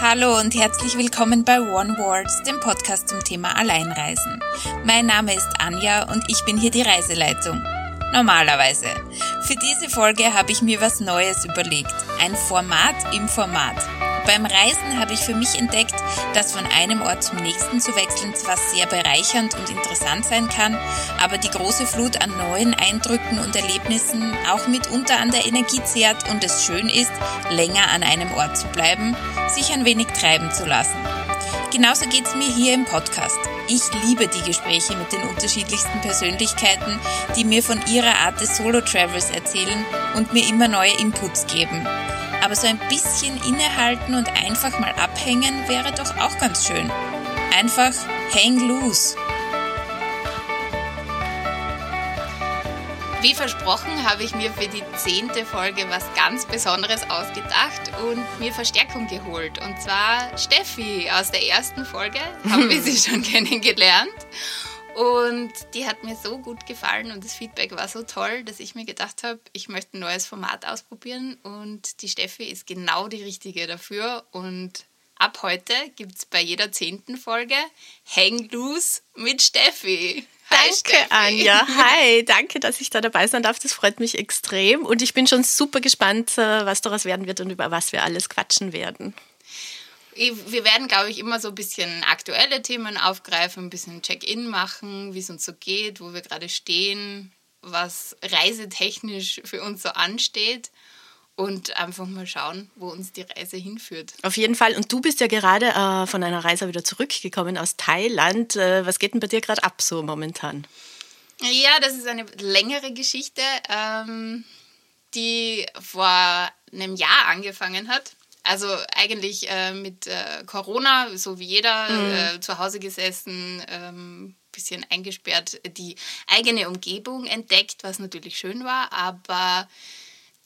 Hallo und herzlich willkommen bei One Words, dem Podcast zum Thema Alleinreisen. Mein Name ist Anja und ich bin hier die Reiseleitung. Normalerweise. Für diese Folge habe ich mir was Neues überlegt. Ein Format im Format. Beim Reisen habe ich für mich entdeckt, dass von einem Ort zum nächsten zu wechseln zwar sehr bereichernd und interessant sein kann, aber die große Flut an neuen Eindrücken und Erlebnissen auch mitunter an der Energie zehrt und es schön ist, länger an einem Ort zu bleiben, sich ein wenig treiben zu lassen. Genauso geht es mir hier im Podcast. Ich liebe die Gespräche mit den unterschiedlichsten Persönlichkeiten, die mir von ihrer Art des Solo-Travels erzählen und mir immer neue Inputs geben. Aber so ein bisschen innehalten und einfach mal abhängen wäre doch auch ganz schön. Einfach hang loose. Wie versprochen habe ich mir für die zehnte Folge was ganz Besonderes ausgedacht und mir Verstärkung geholt. Und zwar Steffi aus der ersten Folge haben wir sie schon kennengelernt. Und die hat mir so gut gefallen und das Feedback war so toll, dass ich mir gedacht habe, ich möchte ein neues Format ausprobieren und die Steffi ist genau die richtige dafür. Und ab heute gibt es bei jeder zehnten Folge Hang Loose mit Steffi. Hi, danke, Steffi. Anja. Hi, danke, dass ich da dabei sein darf. Das freut mich extrem. Und ich bin schon super gespannt, äh, was daraus werden wird und über was wir alles quatschen werden wir werden, glaube ich, immer so ein bisschen aktuelle Themen aufgreifen, ein bisschen Check-in machen, wie es uns so geht, wo wir gerade stehen, was reisetechnisch für uns so ansteht und einfach mal schauen, wo uns die Reise hinführt. Auf jeden Fall. Und du bist ja gerade äh, von einer Reise wieder zurückgekommen aus Thailand. Äh, was geht denn bei dir gerade ab so momentan? Ja, das ist eine längere Geschichte, ähm, die vor einem Jahr angefangen hat. Also eigentlich äh, mit äh, Corona, so wie jeder, mhm. äh, zu Hause gesessen, ähm, bisschen eingesperrt, die eigene Umgebung entdeckt, was natürlich schön war, aber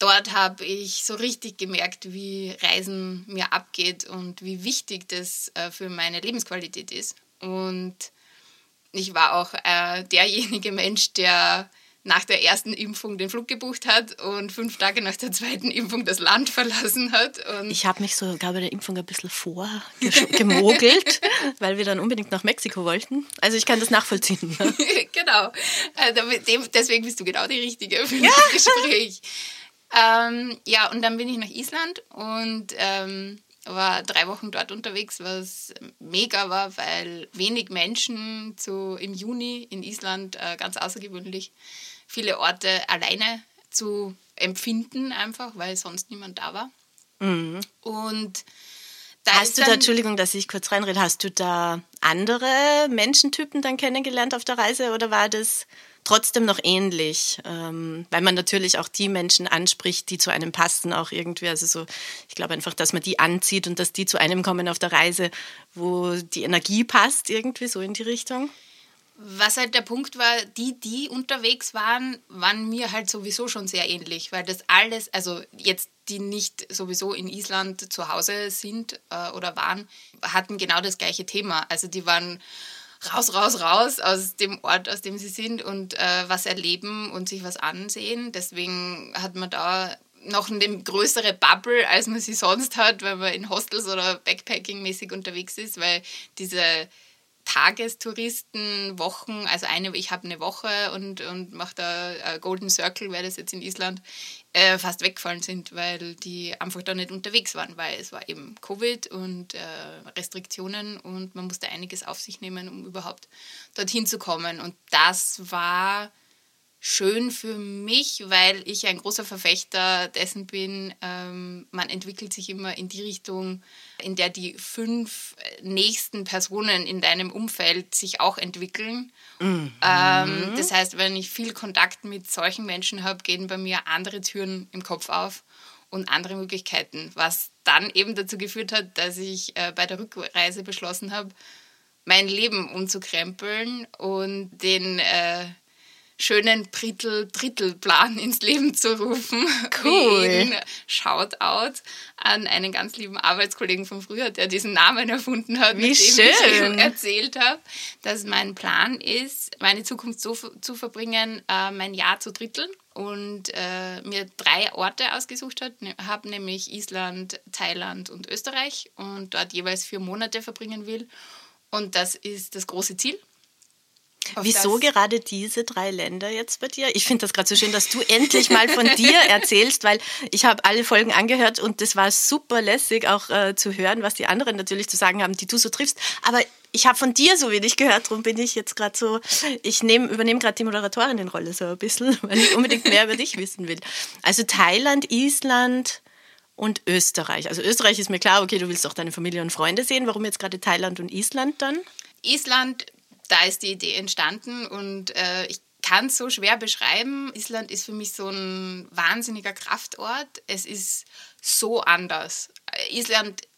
dort habe ich so richtig gemerkt, wie Reisen mir abgeht und wie wichtig das äh, für meine Lebensqualität ist. Und ich war auch äh, derjenige Mensch, der nach der ersten Impfung den Flug gebucht hat und fünf Tage nach der zweiten Impfung das Land verlassen hat. Und ich habe mich sogar bei der Impfung ein bisschen vorgemogelt, weil wir dann unbedingt nach Mexiko wollten. Also ich kann das nachvollziehen. genau. Also deswegen bist du genau die Richtige für ja. das Gespräch. Ähm, ja, und dann bin ich nach Island und ähm, war drei Wochen dort unterwegs, was mega war, weil wenig Menschen zu, im Juni in Island äh, ganz außergewöhnlich viele Orte alleine zu empfinden, einfach weil sonst niemand da war. Mhm. Und da hast du da, Entschuldigung, dass ich kurz reinrede, hast du da andere Menschentypen dann kennengelernt auf der Reise oder war das trotzdem noch ähnlich? Ähm, weil man natürlich auch die Menschen anspricht, die zu einem passen, auch irgendwie. Also so, ich glaube einfach, dass man die anzieht und dass die zu einem kommen auf der Reise, wo die Energie passt, irgendwie so in die Richtung. Was halt der Punkt war, die, die unterwegs waren, waren mir halt sowieso schon sehr ähnlich, weil das alles, also jetzt die nicht sowieso in Island zu Hause sind äh, oder waren, hatten genau das gleiche Thema. Also die waren raus, raus, raus aus dem Ort, aus dem sie sind und äh, was erleben und sich was ansehen. Deswegen hat man da noch eine größere Bubble, als man sie sonst hat, wenn man in Hostels oder Backpacking-mäßig unterwegs ist, weil diese Tagestouristen, Wochen, also eine, ich habe eine Woche und, und mache da äh, Golden Circle, wäre das jetzt in Island, äh, fast weggefallen sind, weil die einfach da nicht unterwegs waren, weil es war eben Covid und äh, Restriktionen und man musste einiges auf sich nehmen, um überhaupt dorthin zu kommen. Und das war schön für mich, weil ich ein großer Verfechter dessen bin, ähm, man entwickelt sich immer in die Richtung, in der die fünf nächsten Personen in deinem Umfeld sich auch entwickeln. Mhm. Ähm, das heißt, wenn ich viel Kontakt mit solchen Menschen habe, gehen bei mir andere Türen im Kopf auf und andere Möglichkeiten, was dann eben dazu geführt hat, dass ich äh, bei der Rückreise beschlossen habe, mein Leben umzukrempeln und den äh, schönen Drittel-Drittel-Plan ins Leben zu rufen. Cool. Shoutout an einen ganz lieben Arbeitskollegen von früher, der diesen Namen erfunden hat, Wie mit dem schön. ich erzählt habe, dass mein Plan ist, meine Zukunft so zu verbringen, äh, mein Jahr zu dritteln. und äh, mir drei Orte ausgesucht ne, habe, nämlich Island, Thailand und Österreich und dort jeweils vier Monate verbringen will. Und das ist das große Ziel. Wieso gerade diese drei Länder jetzt bei dir? Ich finde das gerade so schön, dass du endlich mal von dir erzählst, weil ich habe alle Folgen angehört und das war super lässig auch äh, zu hören, was die anderen natürlich zu sagen haben, die du so triffst. Aber ich habe von dir so wenig gehört, darum bin ich jetzt gerade so, ich nehm, übernehme gerade die Moderatorin-Rolle so ein bisschen, weil ich unbedingt mehr über dich wissen will. Also Thailand, Island und Österreich. Also Österreich ist mir klar, okay, du willst auch deine Familie und Freunde sehen. Warum jetzt gerade Thailand und Island dann? Island da ist die Idee entstanden und äh, ich kann es so schwer beschreiben. Island ist für mich so ein wahnsinniger Kraftort. Es ist so anders. Island ich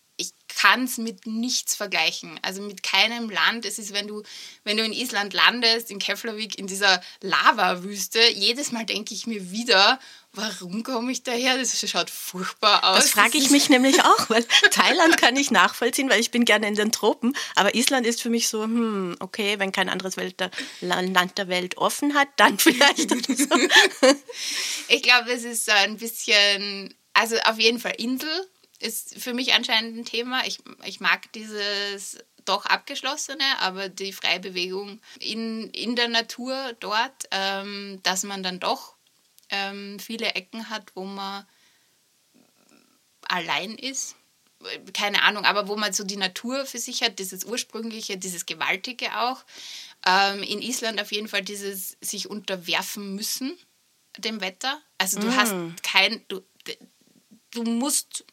kann es mit nichts vergleichen. Also mit keinem Land. Es ist, wenn du, wenn du in Island landest, in Keflavik, in dieser Lava-Wüste, jedes Mal denke ich mir wieder, warum komme ich daher? Das schaut furchtbar aus. Das frage ich mich nämlich auch, weil Thailand kann ich nachvollziehen, weil ich bin gerne in den Tropen. Aber Island ist für mich so, hm, okay, wenn kein anderes der, Land der Welt offen hat, dann vielleicht. So. ich glaube, es ist so ein bisschen, also auf jeden Fall Insel ist für mich anscheinend ein Thema. Ich, ich mag dieses doch abgeschlossene, aber die freie Bewegung in, in der Natur dort, ähm, dass man dann doch ähm, viele Ecken hat, wo man allein ist. Keine Ahnung, aber wo man so die Natur für sich hat, dieses Ursprüngliche, dieses Gewaltige auch. Ähm, in Island auf jeden Fall dieses sich unterwerfen müssen dem Wetter. Also du mm. hast kein, du, du musst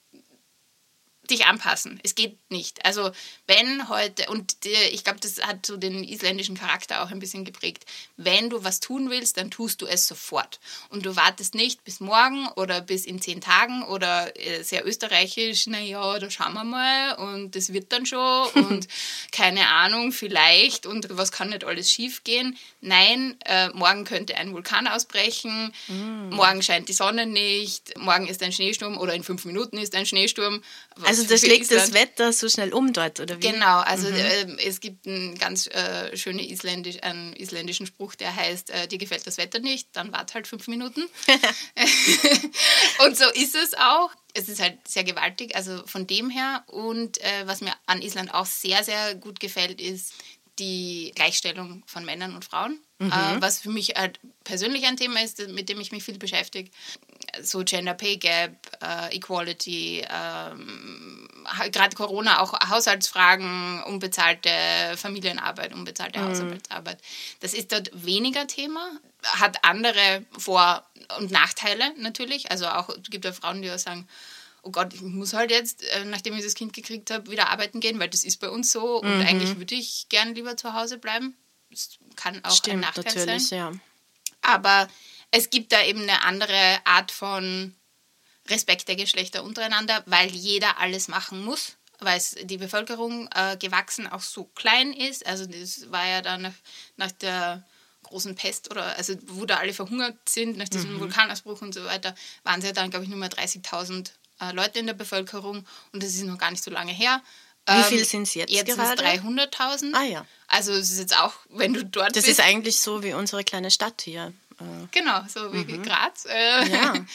dich anpassen. Es geht nicht. Also wenn heute, und ich glaube, das hat so den isländischen Charakter auch ein bisschen geprägt, wenn du was tun willst, dann tust du es sofort. Und du wartest nicht bis morgen oder bis in zehn Tagen oder äh, sehr österreichisch, naja, da schauen wir mal und das wird dann schon und keine Ahnung, vielleicht und was kann nicht alles schief gehen. Nein, äh, morgen könnte ein Vulkan ausbrechen, mm. morgen scheint die Sonne nicht, morgen ist ein Schneesturm oder in fünf Minuten ist ein Schneesturm. Also das schlägt das Wetter so schnell um dort, oder wie? Genau, also mhm. äh, es gibt einen ganz äh, schönen isländisch, einen isländischen Spruch, der heißt, äh, dir gefällt das Wetter nicht, dann wart halt fünf Minuten. und so ist es auch. Es ist halt sehr gewaltig, also von dem her. Und äh, was mir an Island auch sehr, sehr gut gefällt, ist die Gleichstellung von Männern und Frauen. Mhm. Äh, was für mich halt persönlich ein Thema ist, mit dem ich mich viel beschäftige so Gender Pay Gap, äh, Equality, ähm, gerade Corona auch Haushaltsfragen, unbezahlte Familienarbeit, unbezahlte mhm. Haushaltsarbeit. Das ist dort weniger Thema, hat andere Vor- und Nachteile natürlich. Also auch gibt ja Frauen, die auch sagen, oh Gott, ich muss halt jetzt, äh, nachdem ich das Kind gekriegt habe, wieder arbeiten gehen, weil das ist bei uns so und mhm. eigentlich würde ich gern lieber zu Hause bleiben. Das kann auch Stimmt, ein Nachteil natürlich, sein. Ja. Aber es gibt da eben eine andere Art von Respekt der Geschlechter untereinander, weil jeder alles machen muss, weil die Bevölkerung äh, gewachsen auch so klein ist. Also das war ja dann nach, nach der großen Pest oder also wo da alle verhungert sind nach diesem mhm. Vulkanausbruch und so weiter, waren es ja dann, glaube ich, nur mal 30.000 äh, Leute in der Bevölkerung und das ist noch gar nicht so lange her. Wie ähm, viel sind es jetzt? Jetzt sind es 300.000. Ah ja. Also es ist jetzt auch, wenn du dort das bist. ist eigentlich so wie unsere kleine Stadt hier. Äh, genau, so wie mhm. Graz. Äh, ja.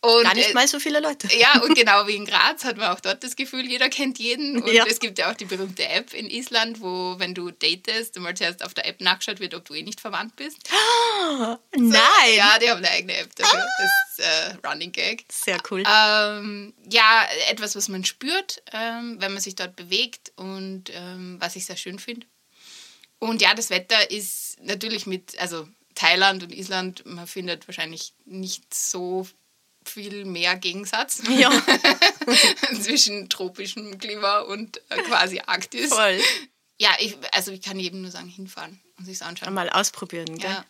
Und, Gar nicht äh, mal so viele Leute. Ja, und genau wie in Graz hat man auch dort das Gefühl, jeder kennt jeden. Und ja. es gibt ja auch die berühmte App in Island, wo, wenn du datest, du mal zuerst auf der App nachgeschaut wird, ob du eh nicht verwandt bist. Oh, nein! So, ja, die haben eine eigene App dafür. Ah. Das ist äh, Running Gag. Sehr cool. Ähm, ja, etwas, was man spürt, ähm, wenn man sich dort bewegt und ähm, was ich sehr schön finde. Und ja, das Wetter ist natürlich mit, also Thailand und Island, man findet wahrscheinlich nicht so viel mehr Gegensatz ja. zwischen tropischem Klima und äh, quasi Arktis. Voll. Ja, ich, also ich kann jedem nur sagen, hinfahren und sich anschauen. Mal ausprobieren, gell? Ja.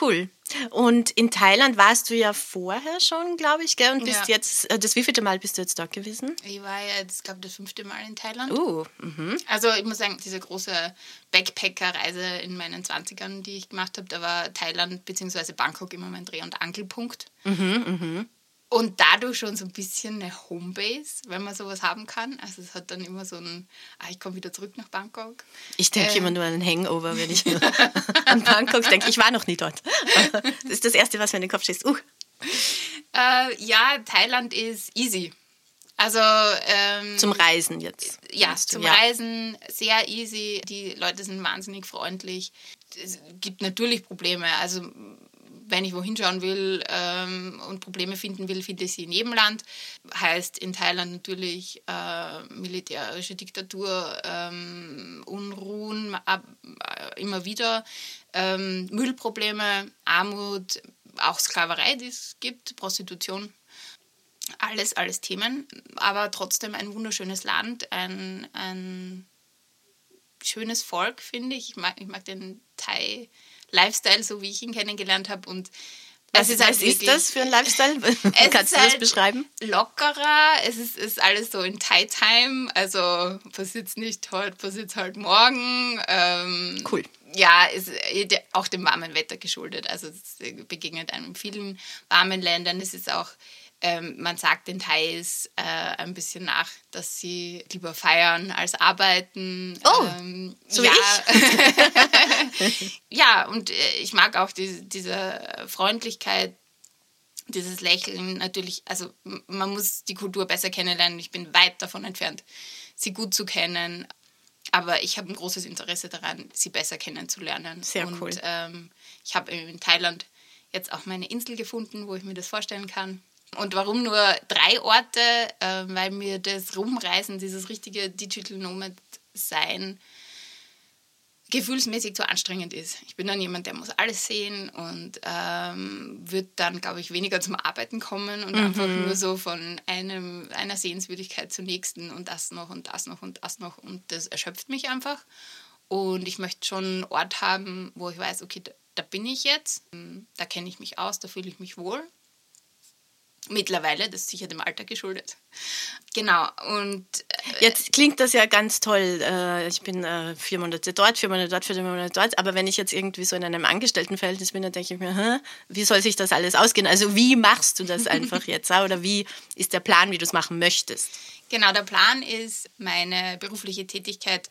Cool. Und in Thailand warst du ja vorher schon, glaube ich, gell? Und bist ja. jetzt, äh, das wievielte Mal bist du jetzt dort gewesen? Ich war jetzt, glaube das fünfte Mal in Thailand. Uh, mhm. Also ich muss sagen, diese große Backpacker-Reise in meinen 20ern, die ich gemacht habe, da war Thailand bzw. Bangkok immer mein Dreh- und Angelpunkt. Mhm, mhm. Und dadurch schon so ein bisschen eine Homebase, wenn man sowas haben kann. Also es hat dann immer so ein, ah, ich komme wieder zurück nach Bangkok. Ich denke äh, immer nur an einen Hangover, wenn ich an Bangkok denke. Ich war noch nie dort. das ist das Erste, was mir in den Kopf schießt. Uh. Äh, ja, Thailand ist easy. Also ähm, zum Reisen jetzt. Ja, zum ja. Reisen sehr easy. Die Leute sind wahnsinnig freundlich. Es gibt natürlich Probleme. Also wenn ich wohin schauen will ähm, und Probleme finden will, finde ich sie in jedem Land. Heißt in Thailand natürlich äh, militärische Diktatur, ähm, Unruhen äh, immer wieder, ähm, Müllprobleme, Armut, auch Sklaverei, die es gibt, Prostitution. Alles, alles Themen, aber trotzdem ein wunderschönes Land, ein, ein schönes Volk, finde ich. Ich mag, ich mag den Thai Lifestyle, so wie ich ihn kennengelernt habe. Und was ist, was ist das für ein Lifestyle? Kannst du das halt beschreiben? Lockerer, es ist, ist alles so in Thai Time, also passiert nicht heute, passiert halt morgen. Ähm, cool. Ja, ist auch dem warmen Wetter geschuldet. Also es begegnet einem in vielen warmen Ländern. Es ist auch ähm, man sagt den Thais äh, ein bisschen nach, dass sie lieber feiern als arbeiten. Oh, ähm, so ja. wie ich. ja, und äh, ich mag auch die, diese Freundlichkeit, dieses Lächeln natürlich. Also man muss die Kultur besser kennenlernen. Ich bin weit davon entfernt, sie gut zu kennen. Aber ich habe ein großes Interesse daran, sie besser kennenzulernen. Sehr und, cool. Ähm, ich habe in Thailand jetzt auch meine Insel gefunden, wo ich mir das vorstellen kann. Und warum nur drei Orte? Äh, weil mir das Rumreisen, dieses richtige Digital Nomad sein, gefühlsmäßig zu anstrengend ist. Ich bin dann jemand, der muss alles sehen und ähm, wird dann, glaube ich, weniger zum Arbeiten kommen und mhm. einfach nur so von einem, einer Sehenswürdigkeit zur nächsten und das noch und das noch und das noch und das erschöpft mich einfach. Und ich möchte schon einen Ort haben, wo ich weiß, okay, da, da bin ich jetzt, da kenne ich mich aus, da fühle ich mich wohl Mittlerweile, das ist sicher dem Alter geschuldet. Genau, und. Äh, jetzt klingt das ja ganz toll. Äh, ich bin äh, vier Monate dort, vier Monate dort, vier Monate dort. Aber wenn ich jetzt irgendwie so in einem Angestelltenverhältnis bin, dann denke ich mir, wie soll sich das alles ausgehen? Also, wie machst du das einfach jetzt? Oder wie ist der Plan, wie du es machen möchtest? Genau, der Plan ist, meine berufliche Tätigkeit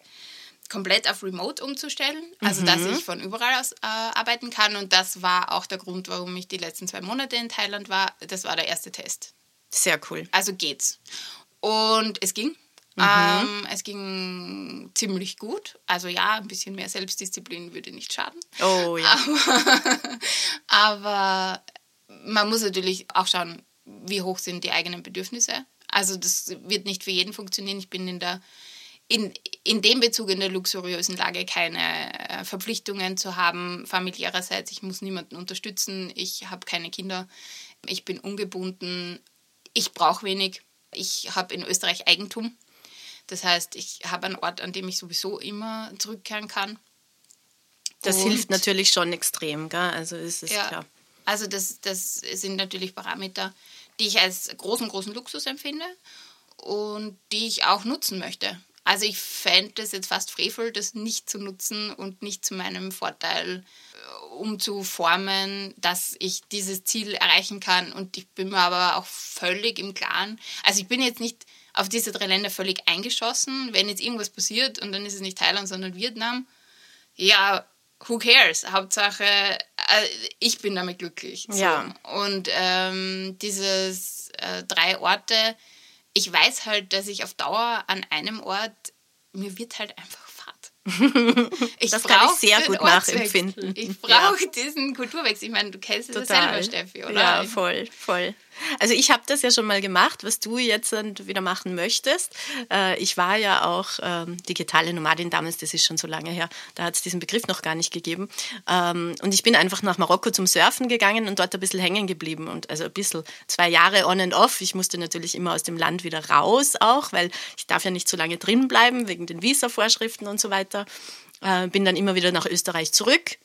komplett auf Remote umzustellen, also mhm. dass ich von überall aus äh, arbeiten kann. Und das war auch der Grund, warum ich die letzten zwei Monate in Thailand war. Das war der erste Test. Sehr cool. Also geht's. Und es ging. Mhm. Ähm, es ging ziemlich gut. Also ja, ein bisschen mehr Selbstdisziplin würde nicht schaden. Oh ja. Aber, aber man muss natürlich auch schauen, wie hoch sind die eigenen Bedürfnisse. Also das wird nicht für jeden funktionieren. Ich bin in der in, in dem Bezug in der luxuriösen Lage keine äh, Verpflichtungen zu haben, familiärerseits. Ich muss niemanden unterstützen, ich habe keine Kinder, ich bin ungebunden, ich brauche wenig. Ich habe in Österreich Eigentum. Das heißt, ich habe einen Ort, an dem ich sowieso immer zurückkehren kann. Das Und, hilft natürlich schon extrem, gell? Also ist es ja, klar. Also das, das sind natürlich Parameter, die ich als großen, großen Luxus empfinde und die ich auch nutzen möchte. Also ich fände es jetzt fast frevel, das nicht zu nutzen und nicht zu meinem Vorteil äh, umzuformen, dass ich dieses Ziel erreichen kann. Und ich bin mir aber auch völlig im Klaren. Also ich bin jetzt nicht auf diese drei Länder völlig eingeschossen. Wenn jetzt irgendwas passiert und dann ist es nicht Thailand, sondern Vietnam, ja, who cares? Hauptsache, äh, ich bin damit glücklich. So. Ja. Und ähm, dieses äh, drei Orte, ich weiß halt, dass ich auf Dauer an einem Ort, mir wird halt einfach Ich das kann ich sehr gut nachempfinden. Ich brauche ja. diesen Kulturwechsel. Ich meine, du kennst es selber, Steffi, oder? Ja, voll, voll. Also ich habe das ja schon mal gemacht, was du jetzt wieder machen möchtest. Äh, ich war ja auch ähm, digitale Nomadin damals, das ist schon so lange her, da hat es diesen Begriff noch gar nicht gegeben. Ähm, und ich bin einfach nach Marokko zum Surfen gegangen und dort ein bisschen hängen geblieben. Und also ein bisschen, zwei Jahre on and off. Ich musste natürlich immer aus dem Land wieder raus auch, weil ich darf ja nicht so lange drin bleiben wegen den Visa-Vorschriften und so weiter. Äh, bin dann immer wieder nach Österreich zurück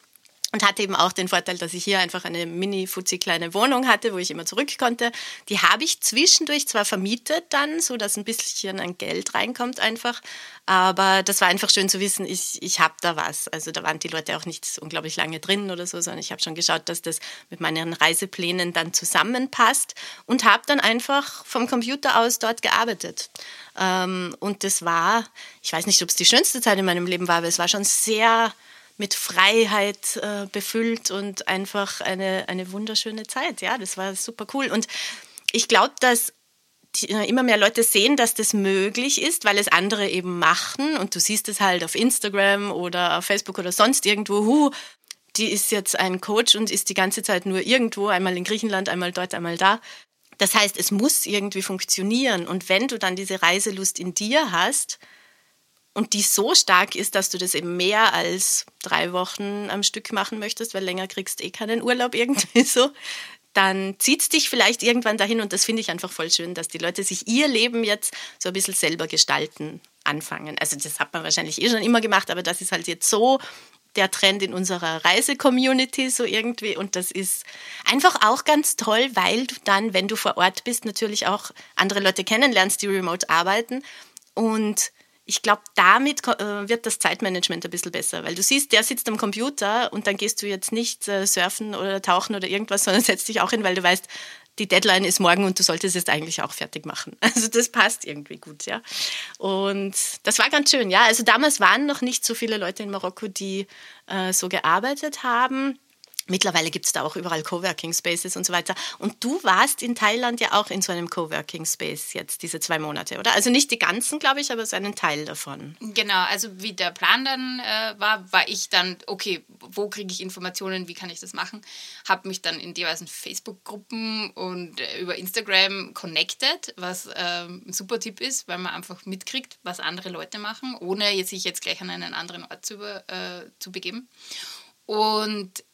und hatte eben auch den Vorteil, dass ich hier einfach eine mini fuzzi kleine Wohnung hatte, wo ich immer zurück konnte. Die habe ich zwischendurch zwar vermietet dann, so dass ein bisschen an Geld reinkommt einfach, aber das war einfach schön zu wissen, ich, ich habe da was. Also da waren die Leute auch nicht unglaublich lange drin oder so, sondern ich habe schon geschaut, dass das mit meinen Reiseplänen dann zusammenpasst und habe dann einfach vom Computer aus dort gearbeitet. Ähm, und das war, ich weiß nicht, ob es die schönste Zeit in meinem Leben war, aber es war schon sehr mit Freiheit äh, befüllt und einfach eine, eine wunderschöne Zeit. Ja, das war super cool. Und ich glaube, dass äh, immer mehr Leute sehen, dass das möglich ist, weil es andere eben machen. Und du siehst es halt auf Instagram oder auf Facebook oder sonst irgendwo. Huh, die ist jetzt ein Coach und ist die ganze Zeit nur irgendwo, einmal in Griechenland, einmal dort, einmal da. Das heißt, es muss irgendwie funktionieren. Und wenn du dann diese Reiselust in dir hast, und die so stark ist, dass du das eben mehr als drei Wochen am Stück machen möchtest, weil länger kriegst du eh keinen Urlaub irgendwie so, dann zieht es dich vielleicht irgendwann dahin. Und das finde ich einfach voll schön, dass die Leute sich ihr Leben jetzt so ein bisschen selber gestalten anfangen. Also das hat man wahrscheinlich eh schon immer gemacht, aber das ist halt jetzt so der Trend in unserer Reise-Community so irgendwie. Und das ist einfach auch ganz toll, weil du dann, wenn du vor Ort bist, natürlich auch andere Leute kennenlernst, die remote arbeiten. Und ich glaube, damit äh, wird das Zeitmanagement ein bisschen besser, weil du siehst, der sitzt am Computer und dann gehst du jetzt nicht äh, surfen oder tauchen oder irgendwas, sondern setzt dich auch hin, weil du weißt, die Deadline ist morgen und du solltest es eigentlich auch fertig machen. Also das passt irgendwie gut, ja. Und das war ganz schön, ja. Also damals waren noch nicht so viele Leute in Marokko, die äh, so gearbeitet haben. Mittlerweile gibt es da auch überall Coworking Spaces und so weiter. Und du warst in Thailand ja auch in so einem Coworking Space jetzt diese zwei Monate, oder? Also nicht die ganzen, glaube ich, aber so einen Teil davon. Genau, also wie der Plan dann äh, war, war ich dann, okay, wo kriege ich Informationen, wie kann ich das machen? Habe mich dann in diversen Facebook-Gruppen und äh, über Instagram connected, was äh, ein super Tipp ist, weil man einfach mitkriegt, was andere Leute machen, ohne sich jetzt gleich an einen anderen Ort zu, äh, zu begeben. Und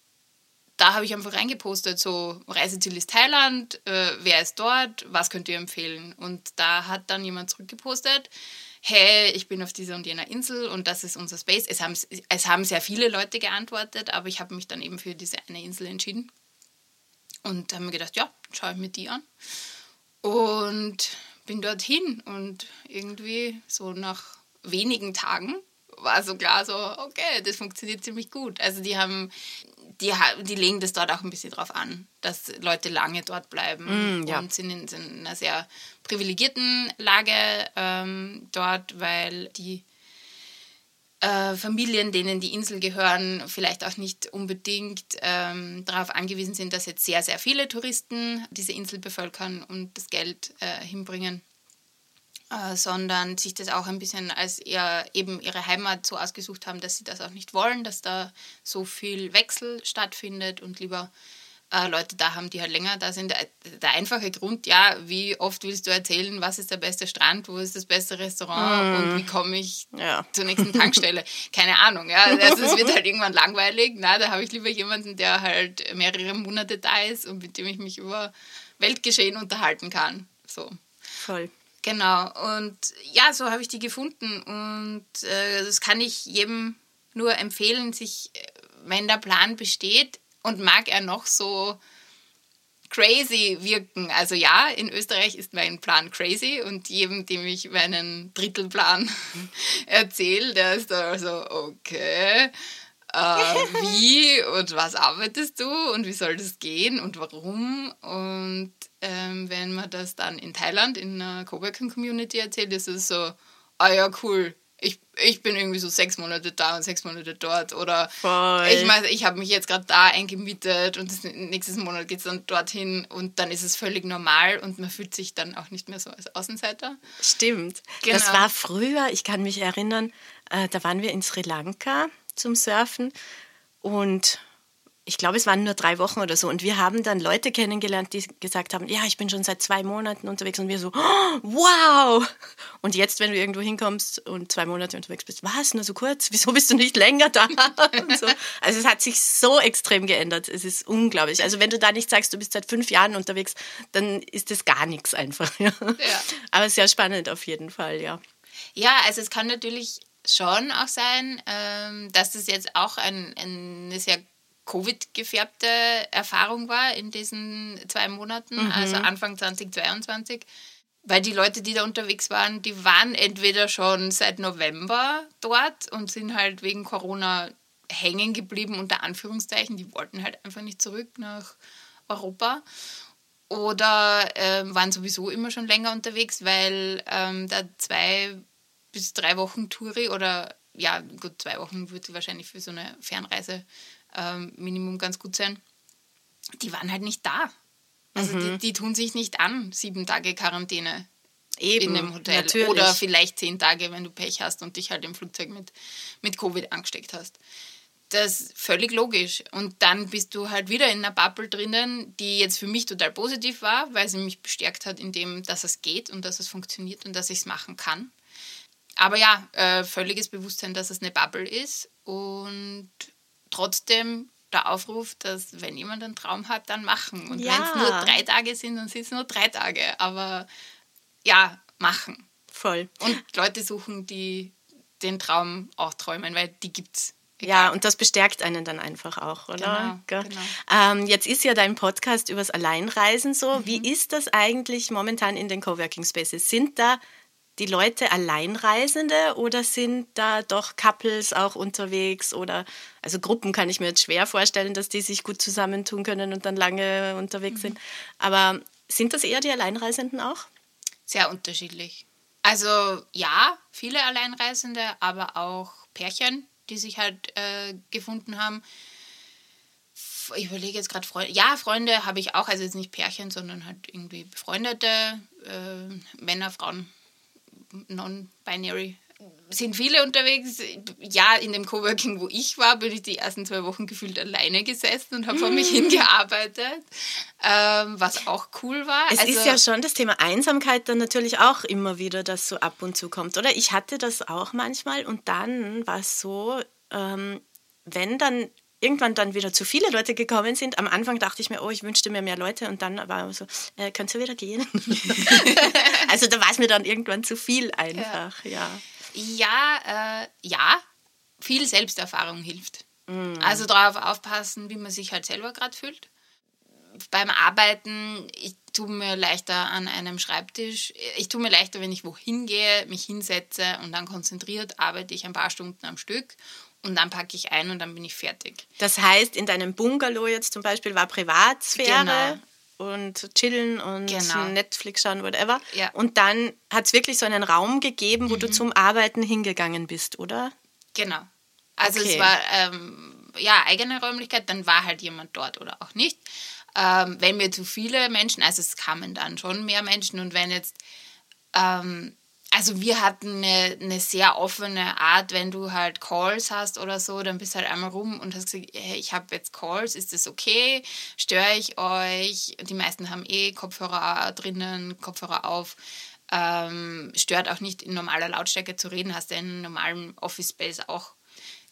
da habe ich einfach reingepostet, so Reiseziel ist Thailand, äh, wer ist dort, was könnt ihr empfehlen? Und da hat dann jemand zurückgepostet, hey, ich bin auf dieser und jener Insel und das ist unser Space. Es haben, es haben sehr viele Leute geantwortet, aber ich habe mich dann eben für diese eine Insel entschieden. Und habe mir gedacht, ja, schaue ich mir die an. Und bin dorthin und irgendwie so nach wenigen Tagen war so klar so, okay, das funktioniert ziemlich gut. Also die haben die, die legen das dort auch ein bisschen drauf an, dass Leute lange dort bleiben mm, ja. und sind in, sind in, einer sehr privilegierten Lage ähm, dort, weil die äh, Familien, denen die Insel gehören, vielleicht auch nicht unbedingt ähm, darauf angewiesen sind, dass jetzt sehr, sehr viele Touristen diese Insel bevölkern und das Geld äh, hinbringen. Äh, sondern sich das auch ein bisschen als eher eben ihre Heimat so ausgesucht haben, dass sie das auch nicht wollen, dass da so viel Wechsel stattfindet und lieber äh, Leute da haben, die halt länger da sind. Der, der, einfache Grund, ja, wie oft willst du erzählen, was ist der beste Strand, wo ist das beste Restaurant mm. und wie komme ich ja. zur nächsten Tankstelle? Keine Ahnung, ja. Also es wird halt irgendwann langweilig. Na, da habe ich lieber jemanden, der halt mehrere Monate da ist und mit dem ich mich über Weltgeschehen unterhalten kann. So. Voll. Genau, und ja, so habe ich die gefunden. Und äh, das kann ich jedem nur empfehlen, sich, äh, wenn der Plan besteht und mag er noch so crazy wirken. Also ja, in Österreich ist mein Plan crazy und jedem, dem ich meinen Drittelplan erzähle, der ist da so, okay, äh, wie und was arbeitest du und wie soll das gehen und warum? Und ähm, wenn man das dann in Thailand in einer Coworking Community erzählt, ist es so, ah ja, cool. Ich, ich bin irgendwie so sechs Monate da und sechs Monate dort. Oder Voll. ich meine, ich habe mich jetzt gerade da eingemietet und das, nächstes Monat geht es dann dorthin und dann ist es völlig normal und man fühlt sich dann auch nicht mehr so als Außenseiter. Stimmt. Genau. Das war früher, ich kann mich erinnern, äh, da waren wir in Sri Lanka zum Surfen und ich glaube, es waren nur drei Wochen oder so. Und wir haben dann Leute kennengelernt, die gesagt haben, ja, ich bin schon seit zwei Monaten unterwegs. Und wir so, oh, wow! Und jetzt, wenn du irgendwo hinkommst und zwei Monate unterwegs bist, was, nur so kurz? Wieso bist du nicht länger da? So. Also es hat sich so extrem geändert. Es ist unglaublich. Also wenn du da nicht sagst, du bist seit fünf Jahren unterwegs, dann ist das gar nichts einfach. Ja. ja. Aber sehr spannend auf jeden Fall, ja. Ja, also es kann natürlich schon auch sein, ähm, dass das jetzt auch ein, eine sehr Covid-gefärbte Erfahrung war in diesen zwei Monaten, mhm. also Anfang 2022. Weil die Leute, die da unterwegs waren, die waren entweder schon seit November dort und sind halt wegen Corona hängen geblieben, unter Anführungszeichen. Die wollten halt einfach nicht zurück nach Europa. Oder äh, waren sowieso immer schon länger unterwegs, weil ähm, da zwei bis drei Wochen Touri oder ja, gut, zwei Wochen würde wahrscheinlich für so eine Fernreise ähm, Minimum ganz gut sein. Die waren halt nicht da. Also mhm. die, die, tun sich nicht an, sieben Tage Quarantäne Eben, in einem Hotel. Natürlich. Oder vielleicht zehn Tage, wenn du Pech hast und dich halt im Flugzeug mit, mit Covid angesteckt hast. Das ist völlig logisch. Und dann bist du halt wieder in einer Bubble drinnen, die jetzt für mich total positiv war, weil sie mich bestärkt hat in dem, dass es geht und dass es funktioniert und dass ich es machen kann. Aber ja, äh, völliges Bewusstsein, dass es eine Bubble ist und trotzdem der Aufruf, dass wenn jemand einen Traum hat, dann machen. Und ja. wenn es nur drei Tage sind, dann sind es nur drei Tage. Aber ja, machen. Voll. Und Leute suchen, die den Traum auch träumen, weil die gibt's. Egal. Ja, und das bestärkt einen dann einfach auch, oder? Genau, genau. Ähm, jetzt ist ja dein Podcast übers Alleinreisen so. Mhm. Wie ist das eigentlich momentan in den Coworking Spaces? Sind da die Leute Alleinreisende oder sind da doch Couples auch unterwegs oder also Gruppen kann ich mir jetzt schwer vorstellen, dass die sich gut zusammentun können und dann lange unterwegs mhm. sind. Aber sind das eher die Alleinreisenden auch? Sehr unterschiedlich. Also ja, viele Alleinreisende, aber auch Pärchen, die sich halt äh, gefunden haben. Ich überlege jetzt gerade Freunde. Ja, Freunde habe ich auch, also jetzt nicht Pärchen, sondern halt irgendwie befreundete äh, Männer, Frauen non-binary sind viele unterwegs. Ja, in dem Coworking, wo ich war, bin ich die ersten zwei Wochen gefühlt alleine gesessen und habe vor mich hingearbeitet, ähm, was auch cool war. Es also, ist ja schon das Thema Einsamkeit dann natürlich auch immer wieder, das so ab und zu kommt, oder? Ich hatte das auch manchmal und dann war es so, ähm, wenn dann irgendwann dann wieder zu viele Leute gekommen sind. Am Anfang dachte ich mir, oh, ich wünschte mir mehr Leute und dann war so, äh, kannst du wieder gehen? also da war es mir dann irgendwann zu viel einfach, ja. Ja, ja, äh, ja viel Selbsterfahrung hilft. Mm. Also darauf aufpassen, wie man sich halt selber gerade fühlt. Beim Arbeiten, ich tue mir leichter an einem Schreibtisch. Ich tue mir leichter, wenn ich wohin gehe, mich hinsetze und dann konzentriert arbeite ich ein paar Stunden am Stück und dann packe ich ein und dann bin ich fertig. Das heißt, in deinem Bungalow jetzt zum Beispiel war Privatsphäre genau. und chillen und genau. Netflix schauen, whatever. Ja. Und dann hat es wirklich so einen Raum gegeben, wo mhm. du zum Arbeiten hingegangen bist, oder? Genau. Also okay. es war ähm, ja eigene Räumlichkeit, dann war halt jemand dort oder auch nicht. Ähm, wenn wir zu viele Menschen, also es kamen dann schon mehr Menschen und wenn jetzt ähm, also wir hatten eine, eine, sehr offene Art, wenn du halt Calls hast oder so, dann bist du halt einmal rum und hast gesagt, hey, ich habe jetzt Calls, ist das okay? Störe ich euch? Die meisten haben eh Kopfhörer drinnen, Kopfhörer auf. Ähm, stört auch nicht in normaler Lautstärke zu reden, hast du in einem normalen Office Space auch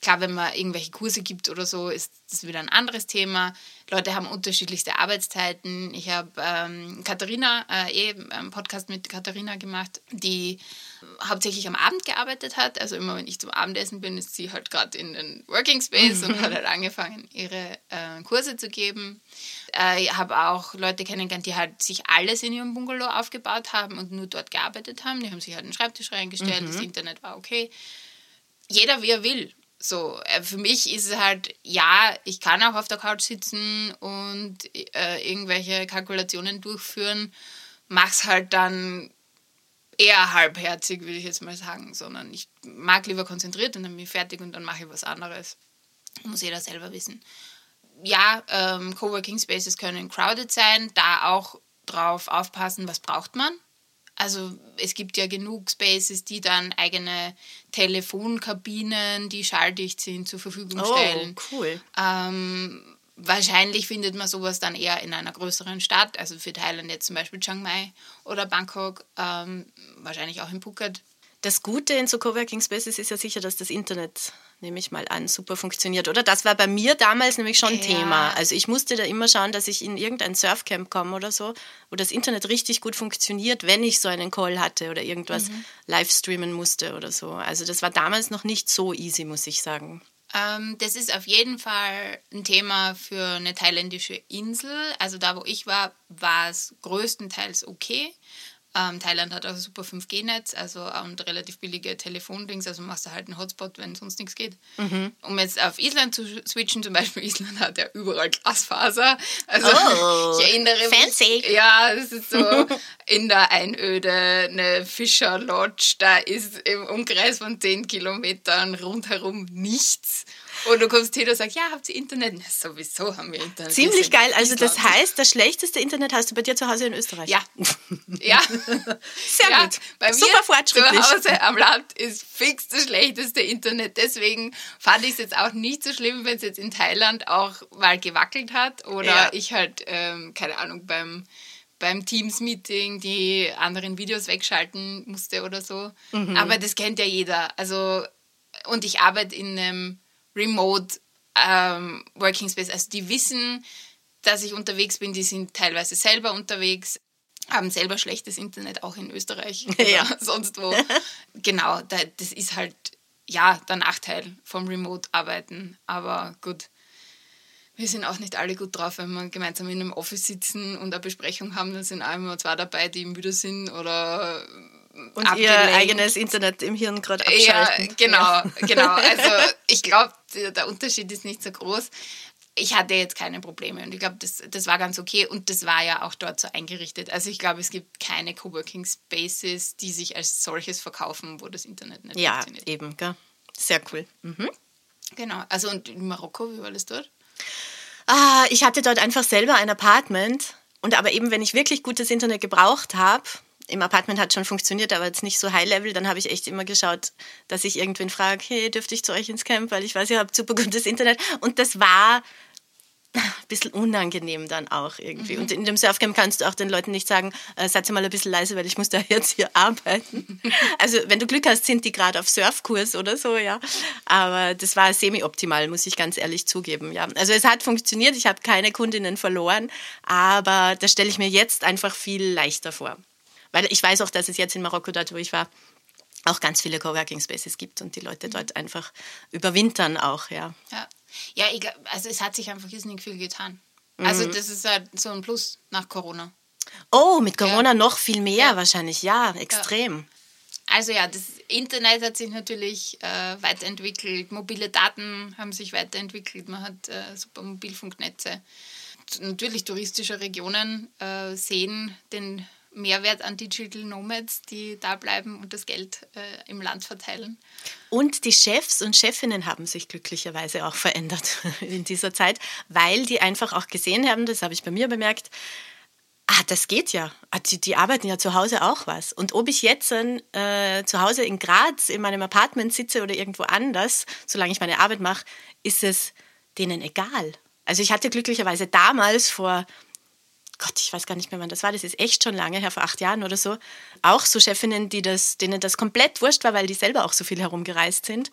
Klar, wenn man irgendwelche Kurse gibt oder so, ist das wieder ein anderes Thema. Leute haben unterschiedlichste Arbeitszeiten. Ich habe ähm, Katharina, äh, eh einen Podcast mit Katharina gemacht, die hauptsächlich am Abend gearbeitet hat. Also immer wenn ich zum Abendessen bin, ist sie halt gerade in den Working Space und hat halt angefangen, ihre äh, Kurse zu geben. Äh, ich habe auch Leute kennengelernt, die halt sich alles in ihrem Bungalow aufgebaut haben und nur dort gearbeitet haben. Die haben sich halt einen Schreibtisch reingestellt, mhm. das Internet war okay. Jeder wie er will. So, äh, für mich ist es halt, ja, ich kann auch auf der Couch sitzen und äh, irgendwelche Kalkulationen durchführen, mach's halt dann eher halbherzig, würde ich jetzt mal sagen, sondern ich mag lieber konzentriert und dann bin ich fertig und dann mache ich was anderes. Muss jeder selber wissen. Ja, ähm, Coworking Spaces können crowded sein, da auch drauf aufpassen, was braucht man. Also es gibt ja genug Spaces, die dann eigene Telefonkabinen, die schalldicht sind, zur Verfügung oh, stellen. Oh, cool. Ähm, wahrscheinlich findet man sowas dann eher in einer größeren Stadt, also für Thailand jetzt zum Beispiel Chiang Mai oder Bangkok, ähm, wahrscheinlich auch in Phuket. Das Gute in so Coworking Spaces ist ja sicher, dass das Internet, nehme ich mal an, super funktioniert, oder? Das war bei mir damals nämlich schon ja. Thema. Also ich musste da immer schauen, dass ich in irgendein Surfcamp komme oder so, wo das Internet richtig gut funktioniert, wenn ich so einen Call hatte oder irgendwas mhm. live streamen musste oder so. Also das war damals noch nicht so easy, muss ich sagen. Ähm, das ist auf jeden Fall ein Thema für eine thailändische Insel. Also da, wo ich war, war es größtenteils okay. Ähm, Thailand hat auch ein super 5G-Netz also, und relativ billige Telefondings, also machst du halt einen Hotspot, wenn sonst nichts geht. Mhm. Um jetzt auf Island zu switchen, zum Beispiel, Island hat ja überall Glasfaser. Also oh, ich erinnere fancy. mich. Ja, das ist so in der Einöde eine Fischer Lodge, da ist im Umkreis von 10 Kilometern rundherum nichts. Und du kommst hin und sagst, ja, habt ihr Internet? Na, sowieso haben wir Internet. Ziemlich geil. Also das heißt, das schlechteste Internet hast du bei dir zu Hause in Österreich. Ja. Ja. Sehr ja, gut. Bei Super fortschrittlich. Zu Hause am Land ist fix das schlechteste Internet. Deswegen fand ich es jetzt auch nicht so schlimm, wenn es jetzt in Thailand auch mal gewackelt hat oder ja. ich halt, ähm, keine Ahnung, beim beim Teams-Meeting die anderen Videos wegschalten musste oder so. Mhm. Aber das kennt ja jeder. Also, und ich arbeite in einem Remote ähm, Working Space. Also die wissen, dass ich unterwegs bin, die sind teilweise selber unterwegs, haben selber schlechtes Internet, auch in Österreich oder ja. sonst wo. genau, das ist halt ja der Nachteil vom Remote-Arbeiten. Aber gut, wir sind auch nicht alle gut drauf, wenn wir gemeinsam in einem Office sitzen und eine Besprechung haben, dann sind auch immer zwei dabei, die müde sind oder und abgelenkt. ihr eigenes Internet im Hirn gerade abschalten. Ja, genau, genau. Also ich glaube, der Unterschied ist nicht so groß. Ich hatte jetzt keine Probleme und ich glaube, das, das war ganz okay und das war ja auch dort so eingerichtet. Also ich glaube, es gibt keine Coworking Spaces, die sich als solches verkaufen, wo das Internet nicht ja, funktioniert. Ja, eben, gell? Sehr cool. Mhm. Genau. Also und in Marokko, wie war das dort? Ah, ich hatte dort einfach selber ein Apartment und aber eben, wenn ich wirklich gutes Internet gebraucht habe, im Apartment hat schon funktioniert, aber jetzt nicht so High-Level. Dann habe ich echt immer geschaut, dass ich irgendwen frage, hey, dürfte ich zu euch ins Camp, weil ich weiß, ihr habt super gutes Internet. Und das war ein bisschen unangenehm dann auch irgendwie. Mhm. Und in dem Surfcamp kannst du auch den Leuten nicht sagen, äh, seid mal ein bisschen leise, weil ich muss da jetzt hier arbeiten. also wenn du Glück hast, sind die gerade auf Surfkurs oder so, ja. Aber das war semi-optimal, muss ich ganz ehrlich zugeben, ja. Also es hat funktioniert, ich habe keine Kundinnen verloren, aber das stelle ich mir jetzt einfach viel leichter vor. Weil ich weiß auch, dass es jetzt in Marokko, dort wo ich war, auch ganz viele Coworking Spaces gibt und die Leute dort einfach überwintern auch, ja. Ja, ja ich, also es hat sich einfach irrsinnig viel getan. Also mhm. das ist halt so ein Plus nach Corona. Oh, mit Corona ja. noch viel mehr ja. wahrscheinlich, ja, extrem. Ja. Also ja, das Internet hat sich natürlich äh, weiterentwickelt, mobile Daten haben sich weiterentwickelt, man hat äh, super Mobilfunknetze. Natürlich touristische Regionen äh, sehen den Mehrwert an Digital Nomads, die da bleiben und das Geld äh, im Land verteilen. Und die Chefs und Chefinnen haben sich glücklicherweise auch verändert in dieser Zeit, weil die einfach auch gesehen haben, das habe ich bei mir bemerkt, ah, das geht ja. Ah, die, die arbeiten ja zu Hause auch was. Und ob ich jetzt äh, zu Hause in Graz in meinem Apartment sitze oder irgendwo anders, solange ich meine Arbeit mache, ist es denen egal. Also ich hatte glücklicherweise damals vor Gott, ich weiß gar nicht mehr, wann das war, das ist echt schon lange her, vor acht Jahren oder so, auch so Chefinnen, die das, denen das komplett wurscht war, weil die selber auch so viel herumgereist sind.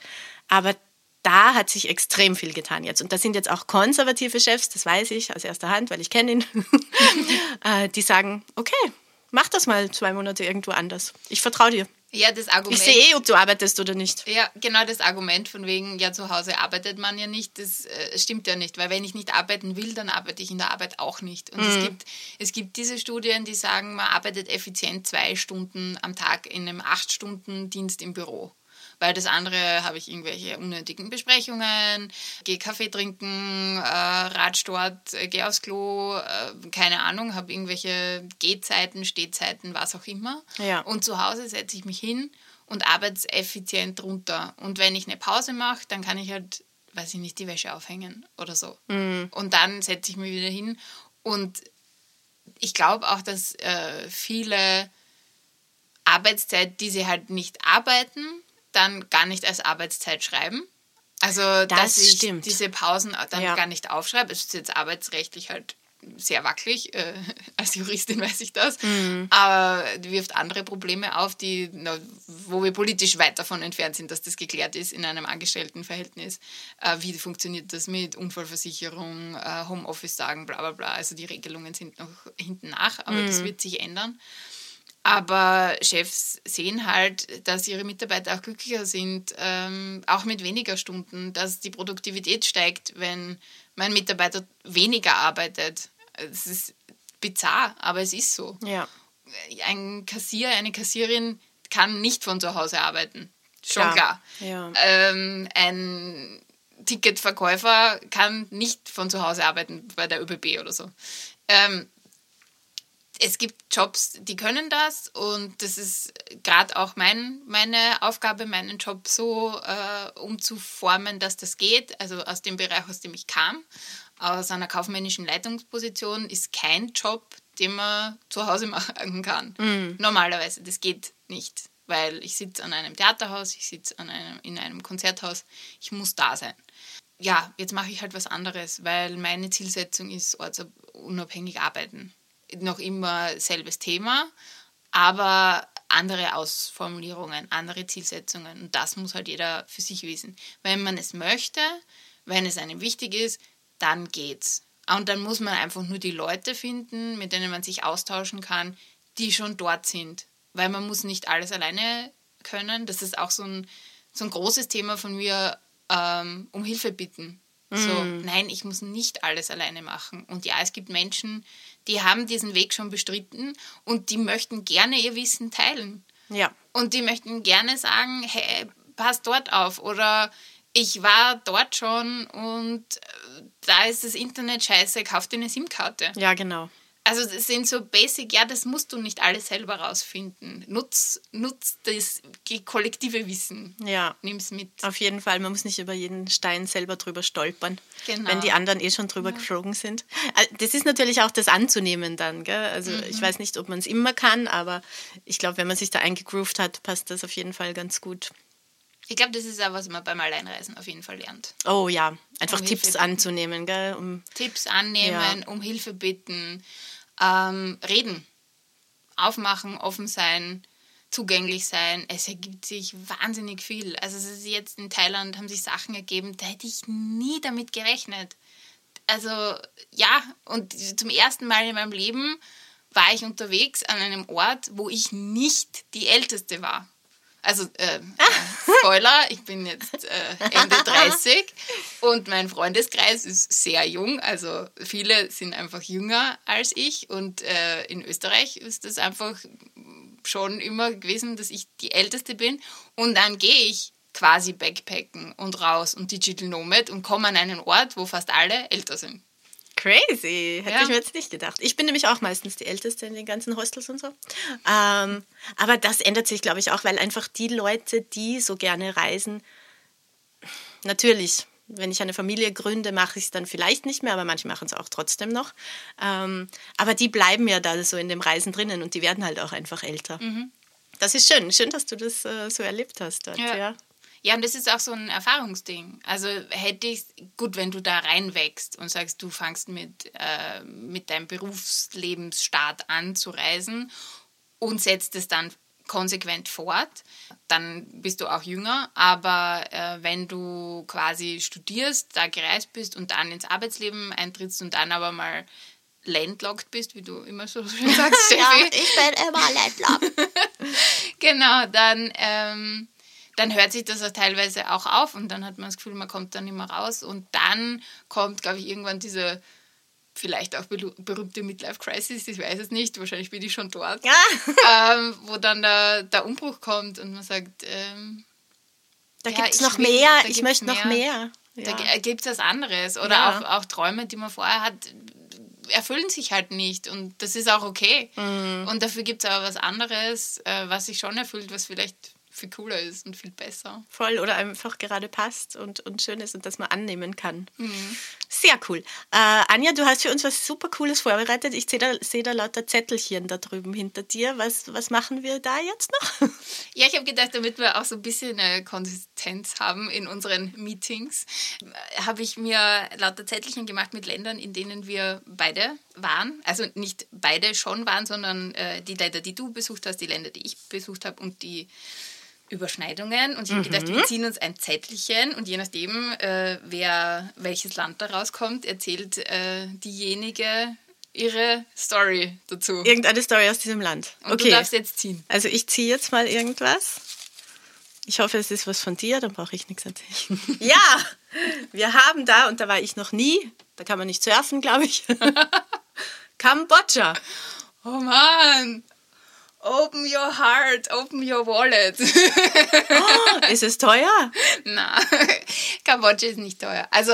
Aber da hat sich extrem viel getan jetzt. Und da sind jetzt auch konservative Chefs, das weiß ich aus erster Hand, weil ich kenne ihn, äh, die sagen, okay, mach das mal zwei Monate irgendwo anders. Ich vertraue dir. Ja, das Argument. Ich sehe eh, ob du arbeitest oder nicht. Ja, genau das Argument von wegen, ja, zu Hause arbeitet man ja nicht, das äh, stimmt ja nicht, weil wenn ich nicht arbeiten will, dann arbeite ich in der Arbeit auch nicht. Und mhm. es, gibt, es gibt diese Studien, die sagen, man arbeitet effizient zwei Stunden am Tag in einem Acht-Stunden-Dienst im Büro weil das andere habe ich irgendwelche unnötigen Besprechungen, gehe Kaffee trinken, äh, ratsch dort, äh, gehe aufs Klo, äh, keine Ahnung, habe irgendwelche Gehzeiten, Stehzeiten, was auch immer. Ja. Und zu Hause setze ich mich hin und arbeite effizient runter. Und wenn ich eine Pause mache, dann kann ich halt, weiß ich nicht, die Wäsche aufhängen oder so. Mhm. Und dann setze ich mich wieder hin. Und ich glaube auch, dass äh, viele Arbeitszeit, die sie halt nicht arbeiten, dann gar nicht als Arbeitszeit schreiben. Also, das dass ich stimmt. diese Pausen dann ja. gar nicht aufschreibe. Es ist jetzt arbeitsrechtlich halt sehr wackelig. Äh, als Juristin weiß ich das. Mhm. Aber wirft andere Probleme auf, die, na, wo wir politisch weit davon entfernt sind, dass das geklärt ist in einem Angestelltenverhältnis. Äh, wie funktioniert das mit Unfallversicherung, äh, Homeoffice-Tagen, bla bla bla. Also die Regelungen sind noch hinten nach, aber mhm. das wird sich ändern. Aber Chefs sehen halt, dass ihre Mitarbeiter auch glücklicher sind, ähm, auch mit weniger Stunden, dass die Produktivität steigt, wenn mein Mitarbeiter weniger arbeitet. Es ist bizarr, aber es ist so. Ja. Ein Kassier, eine Kassierin kann nicht von zu Hause arbeiten. Schon klar. klar. Ja. Ähm, ein Ticketverkäufer kann nicht von zu Hause arbeiten bei der ÖBB oder so. Ähm, es gibt Jobs, die können das und das ist gerade auch mein, meine Aufgabe, meinen Job so äh, umzuformen, dass das geht. Also aus dem Bereich, aus dem ich kam, aus einer kaufmännischen Leitungsposition, ist kein Job, den man zu Hause machen kann. Mhm. Normalerweise, das geht nicht, weil ich sitze an einem Theaterhaus, ich sitze einem, in einem Konzerthaus, ich muss da sein. Ja, jetzt mache ich halt was anderes, weil meine Zielsetzung ist ortsunabhängig arbeiten noch immer selbes Thema, aber andere Ausformulierungen, andere Zielsetzungen. Und das muss halt jeder für sich wissen. Wenn man es möchte, wenn es einem wichtig ist, dann geht's. Und dann muss man einfach nur die Leute finden, mit denen man sich austauschen kann, die schon dort sind. Weil man muss nicht alles alleine können. Das ist auch so ein, so ein großes Thema von mir, ähm, um Hilfe bitten. Mm. So, nein, ich muss nicht alles alleine machen. Und ja, es gibt Menschen, die haben diesen Weg schon bestritten und die möchten gerne ihr Wissen teilen. Ja. Und die möchten gerne sagen, hey, pass dort auf oder ich war dort schon und äh, da ist das Internet scheiße, kauf dir eine SIM-Karte. Ja, genau. Also das sind so basic, ja, das musst du nicht alles selber rausfinden. Nutz, nutz das kollektive Wissen. Ja. Nimm's mit. Auf jeden Fall, man muss nicht über jeden Stein selber drüber stolpern, genau. wenn die anderen eh schon drüber ja. geflogen sind. Das ist natürlich auch das anzunehmen dann, gell? Also mhm. ich weiß nicht, ob man es immer kann, aber ich glaube, wenn man sich da eingegroovt hat, passt das auf jeden Fall ganz gut. Ich glaube, das ist auch, was man beim Alleinreisen auf jeden Fall lernt. Oh ja, einfach um Tipps anzunehmen, gell? Um, Tipps annehmen, ja. um Hilfe bitten ähm, reden, aufmachen, offen sein, zugänglich sein. Es ergibt sich wahnsinnig viel. Also es ist jetzt in Thailand haben sich Sachen ergeben, da hätte ich nie damit gerechnet. Also ja, und zum ersten Mal in meinem Leben war ich unterwegs an einem Ort, wo ich nicht die Älteste war. Also, äh, Spoiler, ich bin jetzt äh, Ende 30 und mein Freundeskreis ist sehr jung. Also, viele sind einfach jünger als ich. Und äh, in Österreich ist es einfach schon immer gewesen, dass ich die Älteste bin. Und dann gehe ich quasi backpacken und raus und Digital Nomad und komme an einen Ort, wo fast alle älter sind. Crazy. Hätte ja. ich mir jetzt nicht gedacht. Ich bin nämlich auch meistens die Älteste in den ganzen Hostels und so. Ähm, aber das ändert sich, glaube ich, auch, weil einfach die Leute, die so gerne reisen, natürlich, wenn ich eine Familie gründe, mache ich es dann vielleicht nicht mehr, aber manche machen es auch trotzdem noch. Ähm, aber die bleiben ja da so in dem Reisen drinnen und die werden halt auch einfach älter. Mhm. Das ist schön. Schön, dass du das äh, so erlebt hast dort. Ja. ja. Ja, und das ist auch so ein Erfahrungsding. Also hätte ich, gut, wenn du da reinwächst und sagst, du fangst mit, äh, mit deinem Berufslebensstart an zu reisen und setzt es dann konsequent fort, dann bist du auch jünger. Aber äh, wenn du quasi studierst, da gereist bist und dann ins Arbeitsleben eintrittst und dann aber mal landlocked bist, wie du immer so schön sagst, Steffi. ja, ich bin immer landlocked. genau, dann ähm, dann hört sich das auch teilweise auch auf und dann hat man das Gefühl, man kommt dann nicht mehr raus und dann kommt, glaube ich, irgendwann diese vielleicht auch berühmte Midlife-Crisis, ich weiß es nicht, wahrscheinlich bin ich schon dort, ja. ähm, wo dann der, der Umbruch kommt und man sagt, ähm, da ja, gibt es noch will, mehr, ich möchte noch mehr. Ja. Da gibt es was anderes oder ja. auch, auch Träume, die man vorher hat, erfüllen sich halt nicht und das ist auch okay. Mhm. Und dafür gibt es aber was anderes, äh, was sich schon erfüllt, was vielleicht viel cooler ist und viel besser. Voll oder einfach gerade passt und, und schön ist und das man annehmen kann. Mhm. Sehr cool. Äh, Anja, du hast für uns was super Cooles vorbereitet. Ich sehe da, seh da lauter Zettelchen da drüben hinter dir. Was, was machen wir da jetzt noch? Ja, ich habe gedacht, damit wir auch so ein bisschen eine Konsistenz haben in unseren Meetings, habe ich mir lauter Zettelchen gemacht mit Ländern, in denen wir beide waren. Also nicht beide schon waren, sondern äh, die Länder, die du besucht hast, die Länder, die ich besucht habe und die Überschneidungen und ich habe gedacht, wir mhm. ziehen uns ein Zettelchen und je nachdem, äh, wer welches Land da rauskommt, erzählt äh, diejenige ihre Story dazu. Irgendeine Story aus diesem Land. Und okay. du darfst jetzt ziehen. Also ich ziehe jetzt mal irgendwas. Ich hoffe, es ist was von dir, dann brauche ich nichts erzählen. ja, wir haben da, und da war ich noch nie, da kann man nicht surfen, glaube ich, Kambodscha. Oh Mann. Open your heart, open your wallet. oh, ist es teuer? Na, Kambodscha ist nicht teuer. Also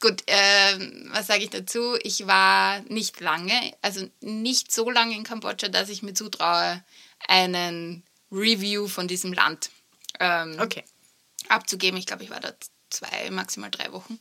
gut, äh, was sage ich dazu? Ich war nicht lange, also nicht so lange in Kambodscha, dass ich mir zutraue, einen Review von diesem Land ähm, okay. abzugeben. Ich glaube, ich war da zwei, maximal drei Wochen.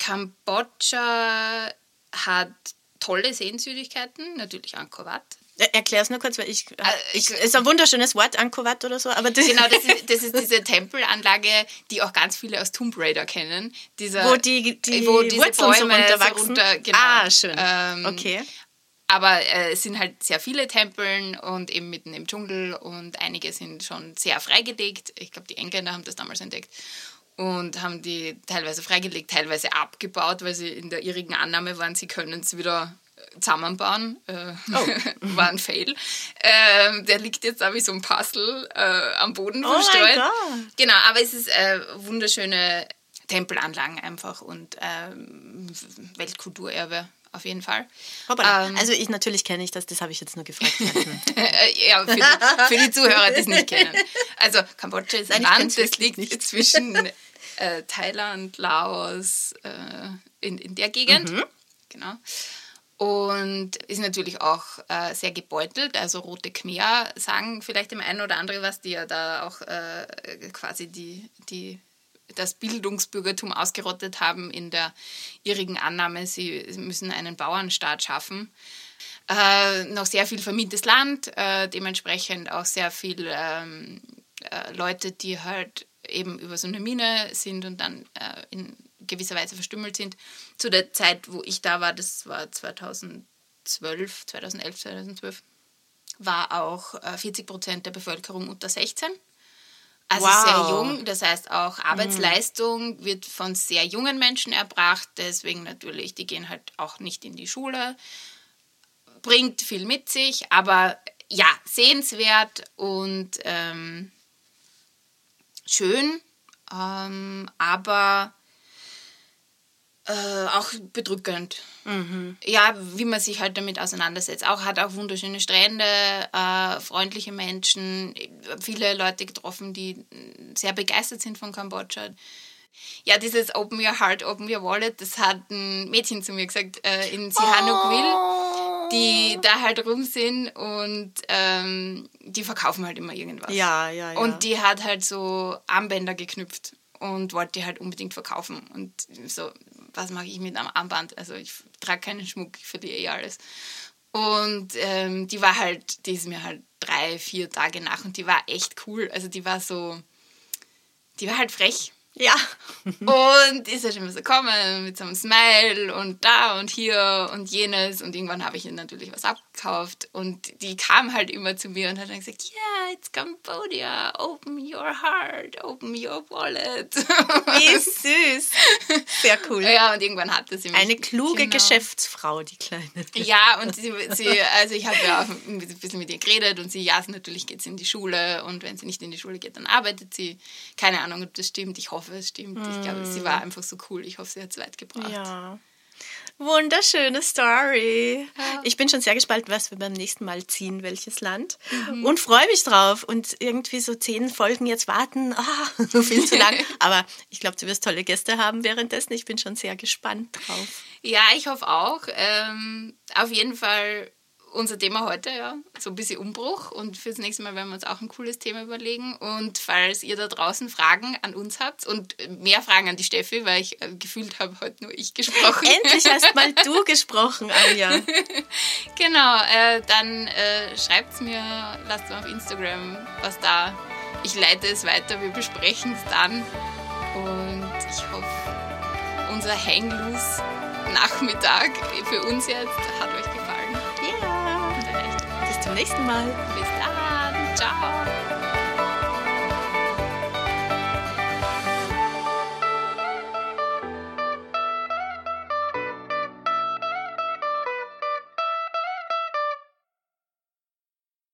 Kambodscha hat tolle Sehenswürdigkeiten, natürlich Angkor Wat. Erklär es nur kurz, weil ich, äh, ich ist ein wunderschönes Wort, Angkor Wat oder so, aber das genau, das ist, das ist diese Tempelanlage, die auch ganz viele aus Tomb Raider kennen, dieser, wo die, die wo diese Wurzeln Bäume so runterwachsen. Runter, genau. Ah, schön. Ähm, okay. Aber äh, es sind halt sehr viele Tempeln und eben mitten im Dschungel und einige sind schon sehr freigelegt. Ich glaube, die Engländer haben das damals entdeckt und haben die teilweise freigelegt, teilweise abgebaut, weil sie in der irrigen Annahme waren, sie können es wieder zusammenbauen. Äh, oh. war ein Fail. Äh, der liegt jetzt da wie so ein Puzzle äh, am Boden oh verstreut. Genau, aber es ist äh, wunderschöne Tempelanlagen einfach und ähm, Weltkulturerbe auf jeden Fall. Ähm, also ich natürlich kenne ich das, das habe ich jetzt nur gefragt. ja, für die, für die, Zuhörer, die es nicht kennen. Also Kambodscha ist ein Nein, Land, das liegt nicht. zwischen äh, Thailand, Laos, äh, in, in der Gegend. Mhm. Genau und ist natürlich auch äh, sehr gebeutelt. Also Rote Khmer sagen vielleicht dem einen oder anderen was, die ja da auch äh, quasi die, die, das Bildungsbürgertum ausgerottet haben in der irrigen Annahme, sie müssen einen Bauernstaat schaffen. Äh, noch sehr viel vermintes Land, äh, dementsprechend auch sehr viele ähm, äh, Leute, die halt eben über so eine Mine sind und dann äh, in gewisser Weise verstümmelt sind. Zu der Zeit, wo ich da war, das war 2012, 2011, 2012, war auch 40 äh, Prozent der Bevölkerung unter 16. Also wow. sehr jung, das heißt auch Arbeitsleistung mhm. wird von sehr jungen Menschen erbracht, deswegen natürlich, die gehen halt auch nicht in die Schule, bringt viel mit sich, aber ja, sehenswert und ähm, schön, ähm, aber äh, auch bedrückend. Mhm. Ja, wie man sich halt damit auseinandersetzt. Auch hat auch wunderschöne Strände, äh, freundliche Menschen, viele Leute getroffen, die sehr begeistert sind von Kambodscha. Ja, dieses Open Your Heart, Open Your Wallet, das hat ein Mädchen zu mir gesagt äh, in Sihanoukville, oh. die da halt rum sind und ähm, die verkaufen halt immer irgendwas. Ja, ja, ja. Und die hat halt so Armbänder geknüpft und wollte die halt unbedingt verkaufen. Und so, was mache ich mit einem Armband? Also ich trage keinen Schmuck, ich verliere eh alles. Und ähm, die war halt, die ist mir halt drei, vier Tage nach und die war echt cool. Also die war so, die war halt frech. Ja. und ist halt immer so kommen mit so einem Smile und da und hier und jenes. Und irgendwann habe ich ihr natürlich was abgekauft. Und die kam halt immer zu mir und hat dann gesagt, yeah, it's Cambodia, open your heart, open your wallet. Wie süß. Sehr cool. Ja, und irgendwann hatte sie mich. Eine kluge genau. Geschäftsfrau, die Kleine. Ja, und sie, sie also ich habe ja auch ein bisschen mit ihr geredet und sie, ja, natürlich geht sie in die Schule und wenn sie nicht in die Schule geht, dann arbeitet sie. Keine Ahnung, ob das stimmt. Ich hoffe, hoffe, es stimmt. Mm. Ich glaube, sie war hm. einfach so cool. Ich hoffe, sie hat es weit gebracht. Ja. Wunderschöne Story. Ja. Ich bin schon sehr gespannt, was wir beim nächsten Mal ziehen, welches Land. Mhm. Und freue mich drauf. Und irgendwie so zehn Folgen jetzt warten, ah, so viel zu lang. Aber ich glaube, du wirst tolle Gäste haben währenddessen. Ich bin schon sehr gespannt drauf. Ja, ich hoffe auch. Ähm, auf jeden Fall unser Thema heute, ja, so ein bisschen Umbruch. Und fürs nächste Mal werden wir uns auch ein cooles Thema überlegen. Und falls ihr da draußen Fragen an uns habt und mehr Fragen an die Steffi, weil ich äh, gefühlt habe, heute nur ich gesprochen. Endlich hast mal du gesprochen, Anja. genau, äh, dann äh, schreibt es mir, lasst mir auf Instagram was da. Ich leite es weiter, wir besprechen es dann. Und ich hoffe, unser Hang Loose Nachmittag für uns jetzt hat euch gefallen zum nächsten Mal. Bis dann. Ciao.